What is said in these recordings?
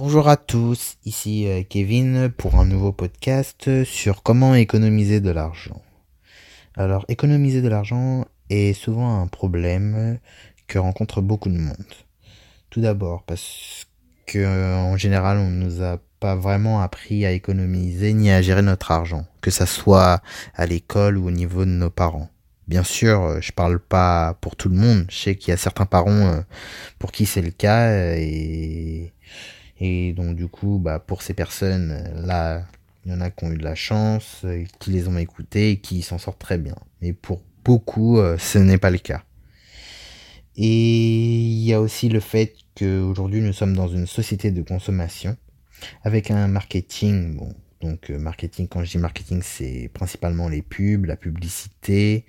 Bonjour à tous, ici euh, Kevin pour un nouveau podcast sur comment économiser de l'argent. Alors économiser de l'argent est souvent un problème que rencontre beaucoup de monde. Tout d'abord parce que en général on nous a pas vraiment appris à économiser ni à gérer notre argent, que ça soit à l'école ou au niveau de nos parents. Bien sûr, euh, je parle pas pour tout le monde. Je sais qu'il y a certains parents euh, pour qui c'est le cas et et donc du coup, bah pour ces personnes là, il y en a qui ont eu de la chance, euh, qui les ont écoutés et qui s'en sortent très bien. Mais pour beaucoup, ce n'est pas le cas. Et il y a aussi le fait qu'aujourd'hui nous sommes dans une société de consommation avec un marketing bon, donc euh, marketing, quand je dis marketing, c'est principalement les pubs, la publicité,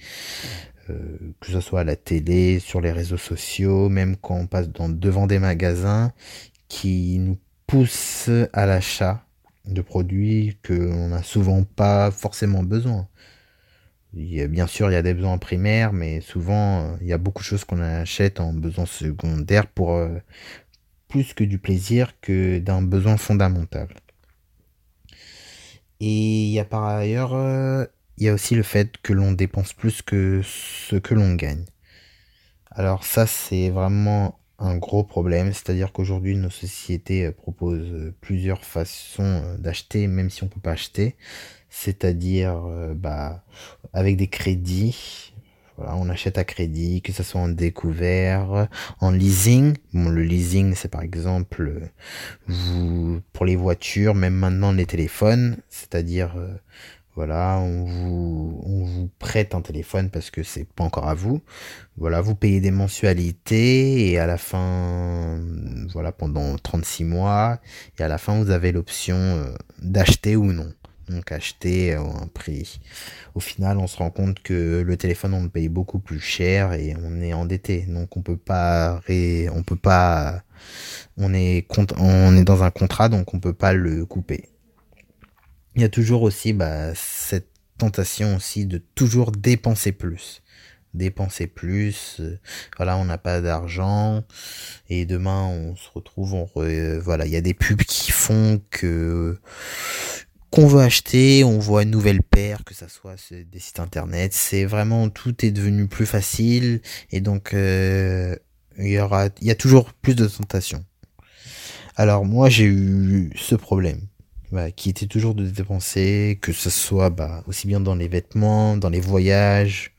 euh, que ce soit à la télé, sur les réseaux sociaux, même quand on passe devant des magasins qui nous poussent à l'achat de produits que l'on n'a souvent pas forcément besoin. Bien sûr, il y a des besoins primaires, mais souvent, euh, il y a beaucoup de choses qu'on achète en besoin secondaire pour plus que du plaisir que d'un besoin fondamental. Et il y a par ailleurs, euh, il y a aussi le fait que l'on dépense plus que ce que l'on gagne. Alors ça, c'est vraiment un gros problème, c'est-à-dire qu'aujourd'hui, nos sociétés euh, proposent euh, plusieurs façons d'acheter, même si on ne peut pas acheter, c'est-à-dire bah, avec des crédits, on achète à crédit, que ce soit en découvert, en leasing. Bon, le leasing, c'est par exemple vous pour les voitures, même maintenant les téléphones, c'est-à-dire euh, voilà, on vous, on vous prête un téléphone parce que c'est pas encore à vous. Voilà, vous payez des mensualités et à la fin, voilà, pendant 36 mois, et à la fin, vous avez l'option euh, d'acheter ou non donc acheter à un prix. Au final, on se rend compte que le téléphone, on le paye beaucoup plus cher et on est endetté. Donc on peut pas, on peut pas, on est, on est dans un contrat, donc on peut pas le couper. Il y a toujours aussi bah, cette tentation aussi de toujours dépenser plus. Dépenser plus voilà on n'a pas d'argent et demain on se retrouve on voilà il y a des pubs qui font que qu'on veut acheter, on voit une nouvelle paire, que ça soit des sites internet, c'est vraiment tout est devenu plus facile et donc euh, il y aura, il y a toujours plus de tentations. Alors moi j'ai eu ce problème, bah, qui était toujours de dépenser, que ce soit bah, aussi bien dans les vêtements, dans les voyages,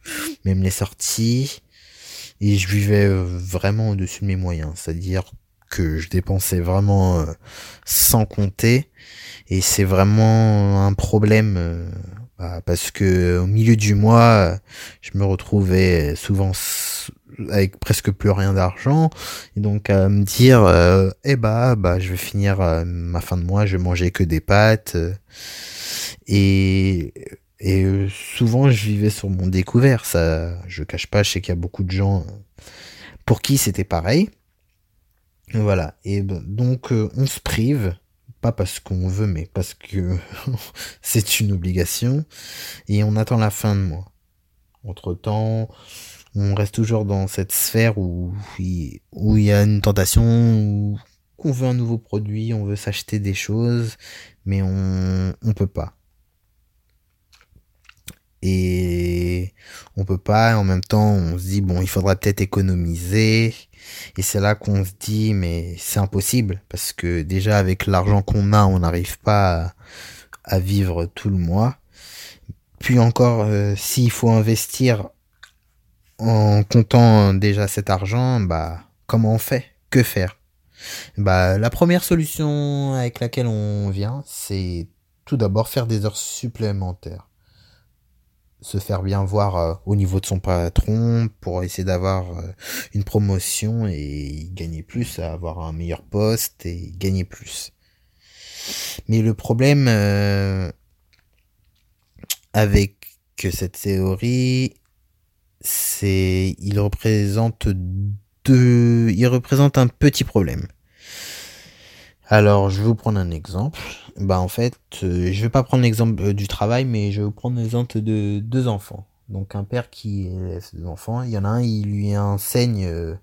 même les sorties, et je vivais euh, vraiment au-dessus de mes moyens, c'est-à-dire que je dépensais vraiment euh, sans compter. Et c'est vraiment un problème euh, bah, parce que au milieu du mois, je me retrouvais souvent avec presque plus rien d'argent. Et donc à me dire euh, eh bah bah je vais finir euh, ma fin de mois, je vais manger que des pâtes. Et et souvent je vivais sur mon découvert, ça je cache pas, je sais qu'il y a beaucoup de gens pour qui c'était pareil. Voilà, et donc on se prive. Pas parce qu'on veut, mais parce que c'est une obligation, et on attend la fin de mois. Entre-temps, on reste toujours dans cette sphère où, où il y a une tentation, où on veut un nouveau produit, on veut s'acheter des choses, mais on ne peut pas. Et on peut pas, en même temps, on se dit, bon, il faudra peut-être économiser, et c'est là qu'on se dit, mais c'est impossible, parce que déjà avec l'argent qu'on a, on n'arrive pas à, vivre tout le mois. Puis encore, euh, s'il faut investir en comptant déjà cet argent, bah comment on fait? Que faire? Bah la première solution avec laquelle on vient, c'est tout d'abord faire des heures supplémentaires. Se faire bien voir euh, au niveau de son patron pour essayer d'avoir euh, une promotion et gagner plus, avoir un meilleur poste et gagner plus. Mais le problème euh, avec cette théorie, c'est il représente deux, il représente un petit problème. Alors, je vais vous prendre un exemple. Bah, en fait, euh, je vais pas prendre l'exemple euh, du travail, mais je vais vous prendre l'exemple de deux enfants. Donc, un père qui élève ses enfants, il y en a un, il lui enseigne euh,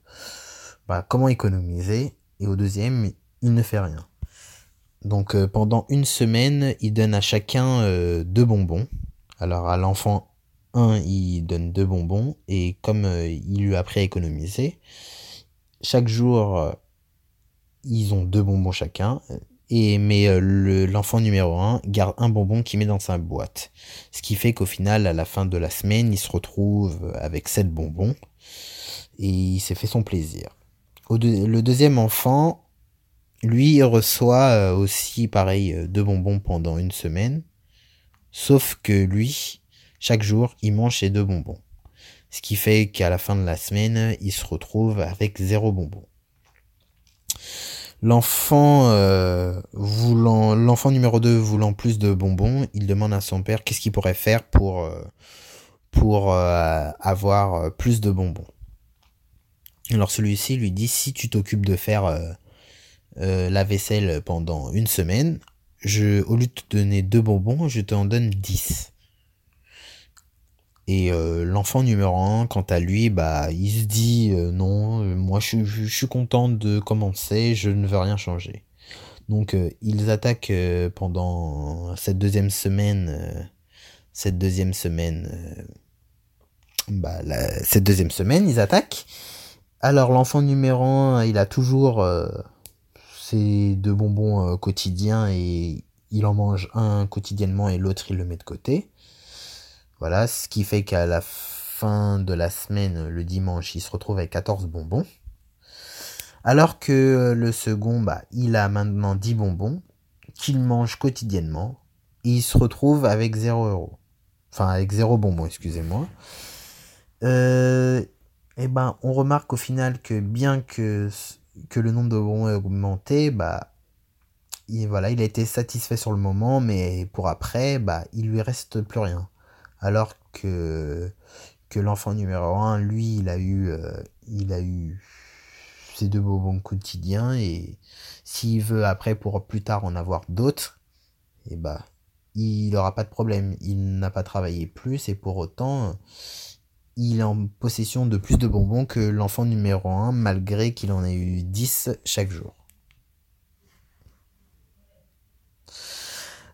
bah, comment économiser, et au deuxième, il ne fait rien. Donc euh, pendant une semaine, il donne à chacun deux bonbons. Alors à l'enfant 1, il donne deux bonbons et comme euh, il lui a appris à économiser, chaque jour, ils ont deux bonbons chacun. Et, mais l'enfant numéro 1 garde un bonbon qu'il met dans sa boîte. Ce qui fait qu'au final, à la fin de la semaine, il se retrouve avec sept bonbons. Et il s'est fait son plaisir. le deuxième enfant, lui, reçoit euh, aussi, pareil, euh, deux bonbons pendant une semaine. Sauf que lui, chaque jour, il mange ses deux bonbons. Ce qui fait qu'à la fin de la semaine, il se retrouve avec zéro bonbon. L'enfant euh, voulant, l'enfant numéro 2 voulant plus de bonbons, il demande à son père qu'est-ce qu'il pourrait faire pour, pour avoir plus de bonbons. Alors celui-ci lui dit si tu t'occupes de faire euh, la vaisselle pendant une semaine, je, au lieu de te donner deux bonbons, je t'en donne 10. Et euh, l'enfant numéro 1, quant à lui, bah, il se dit euh, non, moi je, suis content de commencer, je ne veux rien changer. Donc ils attaquent pendant cette deuxième semaine, cette deuxième semaine, bah, cette deuxième semaine, ils attaquent. Alors l'enfant numéro 1, il a toujours c'est deux bonbons euh, quotidiens et il en mange un quotidiennement et l'autre il le met de côté. Voilà, ce qui fait qu'à la fin de la semaine, le dimanche, il se retrouve avec 14 bonbons. Alors que le second, bah, il a maintenant 10 bonbons qu'il mange quotidiennement. Et il se retrouve avec 0 euros. Enfin, avec 0 bonbons, excusez-moi. Euh, eh ben, on remarque au final que bien que que le nombre de bonbons ait augmenté, bah, il, voilà, il a été satisfait sur le moment, mais pour après, bah, il lui reste plus rien. Alors que, que l'enfant numéro 1, lui, il a eu, euh, il a eu ses deux bonbons quotidiens et s'il veut après pour plus tard en avoir d'autres, et eh bah, il n'aura pas de problème. Il n'a pas travaillé plus et pour autant, il est en possession de plus de bonbons que l'enfant numéro 1, malgré qu'il en ait eu 10 chaque jour.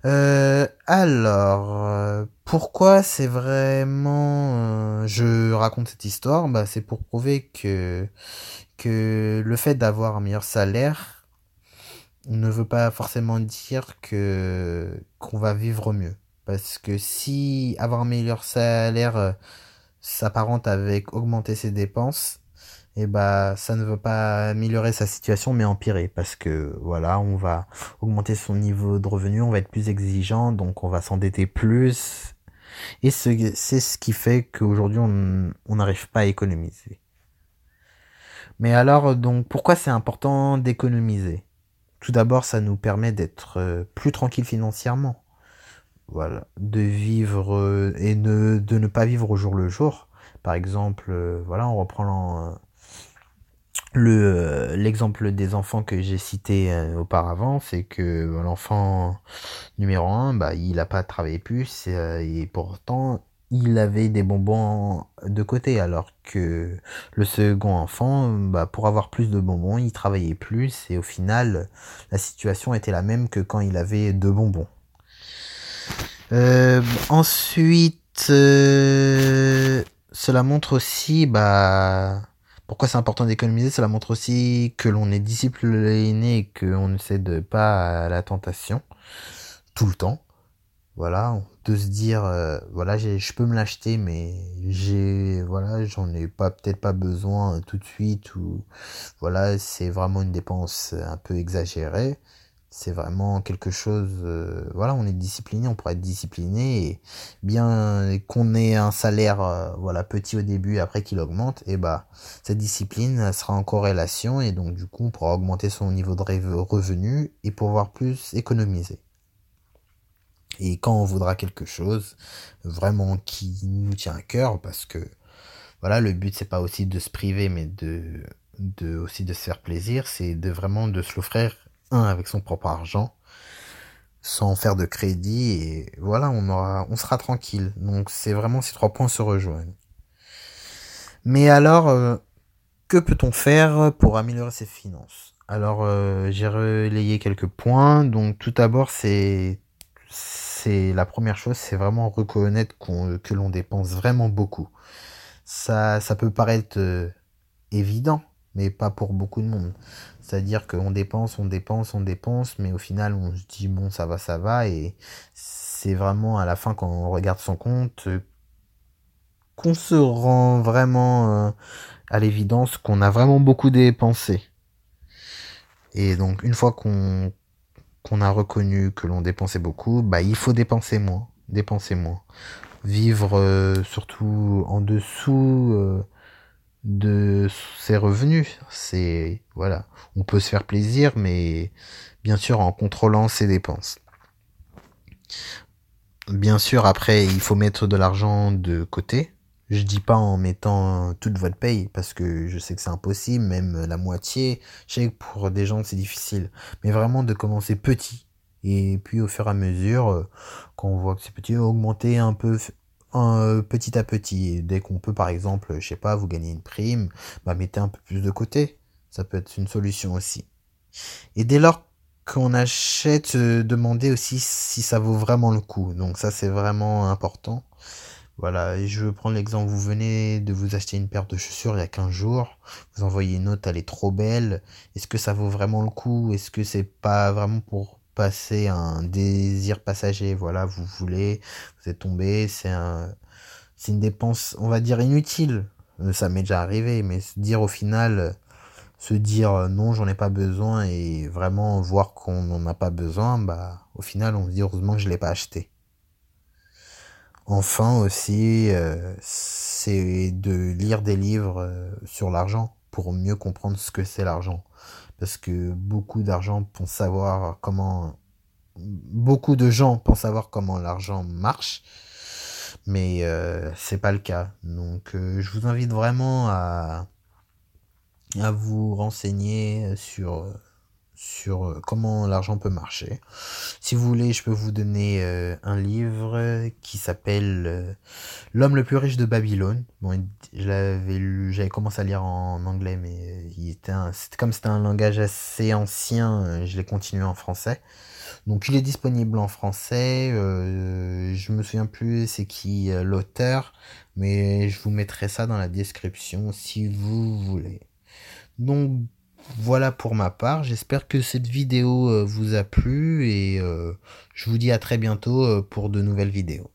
Euh, alors, euh, pourquoi c'est vraiment... Euh, je raconte cette histoire bah, C'est pour prouver que, que le fait d'avoir un meilleur salaire ne veut pas forcément dire que qu'on va vivre mieux. Parce que si avoir un meilleur salaire s'apparente avec augmenter ses dépenses, et bah ça ne veut pas améliorer sa situation mais empirer parce que voilà on va augmenter son niveau de revenu on va être plus exigeant donc on va s'endetter plus. Et c'est ce qui fait qu'aujourd'hui on n'arrive pas à économiser. Mais alors donc pourquoi c'est important d'économiser? Tout d'abord ça nous permet d'être euh, plus tranquille financièrement. Voilà, de vivre euh, et de ne pas vivre au jour le jour. Par exemple, euh, voilà, on reprend le l'exemple des enfants que j'ai cité auparavant, c'est que l'enfant numéro 1, bah, il n'a pas travaillé plus et pourtant il avait des bonbons de côté, alors que le second enfant, bah, pour avoir plus de bonbons, il travaillait plus et au final, la situation était la même que quand il avait deux bonbons. Euh, ensuite, euh, cela montre aussi, bah, pourquoi c'est important d'économiser? Cela montre aussi que l'on est discipliné et qu'on ne cède pas à la tentation tout le temps. Voilà, de se dire, euh, voilà, je peux me l'acheter, mais j'ai, voilà, j'en ai peut-être pas besoin tout de suite ou voilà, c'est vraiment une dépense un peu exagérée c'est vraiment quelque chose euh, voilà on est discipliné on pourrait être discipliné et bien qu'on ait un salaire euh, voilà petit au début après qu'il augmente et bah cette discipline sera en corrélation et donc du coup on pourra augmenter son niveau de revenu et pouvoir plus économiser. Et quand on voudra quelque chose vraiment qui nous tient à cœur parce que voilà le but c'est pas aussi de se priver mais de de aussi de se faire plaisir c'est de vraiment de se l'offrir avec son propre argent sans faire de crédit et voilà on aura on sera tranquille donc c'est vraiment ces trois points se rejoignent mais alors euh, que peut-on faire pour améliorer ses finances? Alors, j'ai relayé quelques points. Donc, tout d'abord, c'est c'est la première chose, c'est vraiment reconnaître que l'on dépense vraiment beaucoup. Ça, ça peut paraître évident, mais pas pour beaucoup de monde. C'est-à-dire qu'on dépense, on dépense, on dépense, mais au final, on se dit, bon, ça va, ça va, et c'est vraiment à la fin, quand on regarde son compte, qu'on se rend vraiment euh, à l'évidence qu'on a vraiment beaucoup dépensé. Et donc, une fois qu'on qu'on a reconnu que l'on dépensait beaucoup, bah, il faut dépenser moins, dépenser moins. Vivre euh, surtout en dessous euh, de ses revenus. C'est voilà, on peut se faire plaisir, mais bien sûr en contrôlant ses dépenses. Bien sûr, après, il faut mettre de l'argent de côté. Je dis pas en mettant toute votre paye parce que je sais que c'est impossible, même la moitié. Je sais que pour des gens c'est difficile, mais vraiment de commencer petit et puis au fur et à mesure, quand on voit que c'est petit, augmenter un peu euh, petit à petit. dès qu'on peut, par exemple, je sais pas, vous gagnez une prime, bah mettez un peu plus de côté. Ça peut être une solution aussi. Et dès lors qu'on achète, euh, demandez aussi si ça vaut vraiment le coup. Donc ça, c'est vraiment important. Voilà, et je prendre l'exemple, vous venez de vous acheter une paire de chaussures il y a 15 jours, vous envoyez une note, elle est trop belle, est-ce que ça vaut vraiment le coup? Est-ce que c'est pas vraiment pour passer un désir passager. Voilà, vous voulez, vous êtes tombé, c'est un, une dépense, on va dire inutile. Euh, ça m'est déjà arrivé, mais se dire au final, se dire euh, non, j'en ai pas besoin et vraiment voir qu'on n'en a pas besoin, bah, au final, on se dit heureusement que je l'ai pas acheté. Enfin aussi, euh, c'est de lire des livres sur l'argent pour mieux comprendre ce que c'est l'argent parce que beaucoup d'argent pensent savoir comment beaucoup de gens pensent savoir comment l'argent marche. Mais euh, c'est pas le cas. Donc euh, je vous invite vraiment à à vous renseigner sur sur euh, comment l'argent peut marcher. Si vous voulez, je peux vous donner euh, un livre qui s'appelle euh, L'homme le plus riche de Babylone. Bon, je l'avais lu, j'avais commencé à lire en anglais, mais il était, comme c'était un langage assez ancien, je l'ai continué en français. Donc il est disponible en français. je me souviens plus c'est qui l'auteur, mais je vous mettrai ça dans la description si vous voulez. Donc voilà pour ma part, j'espère que cette vidéo euh, vous a plu et euh, je vous dis à très bientôt euh, pour de nouvelles vidéos.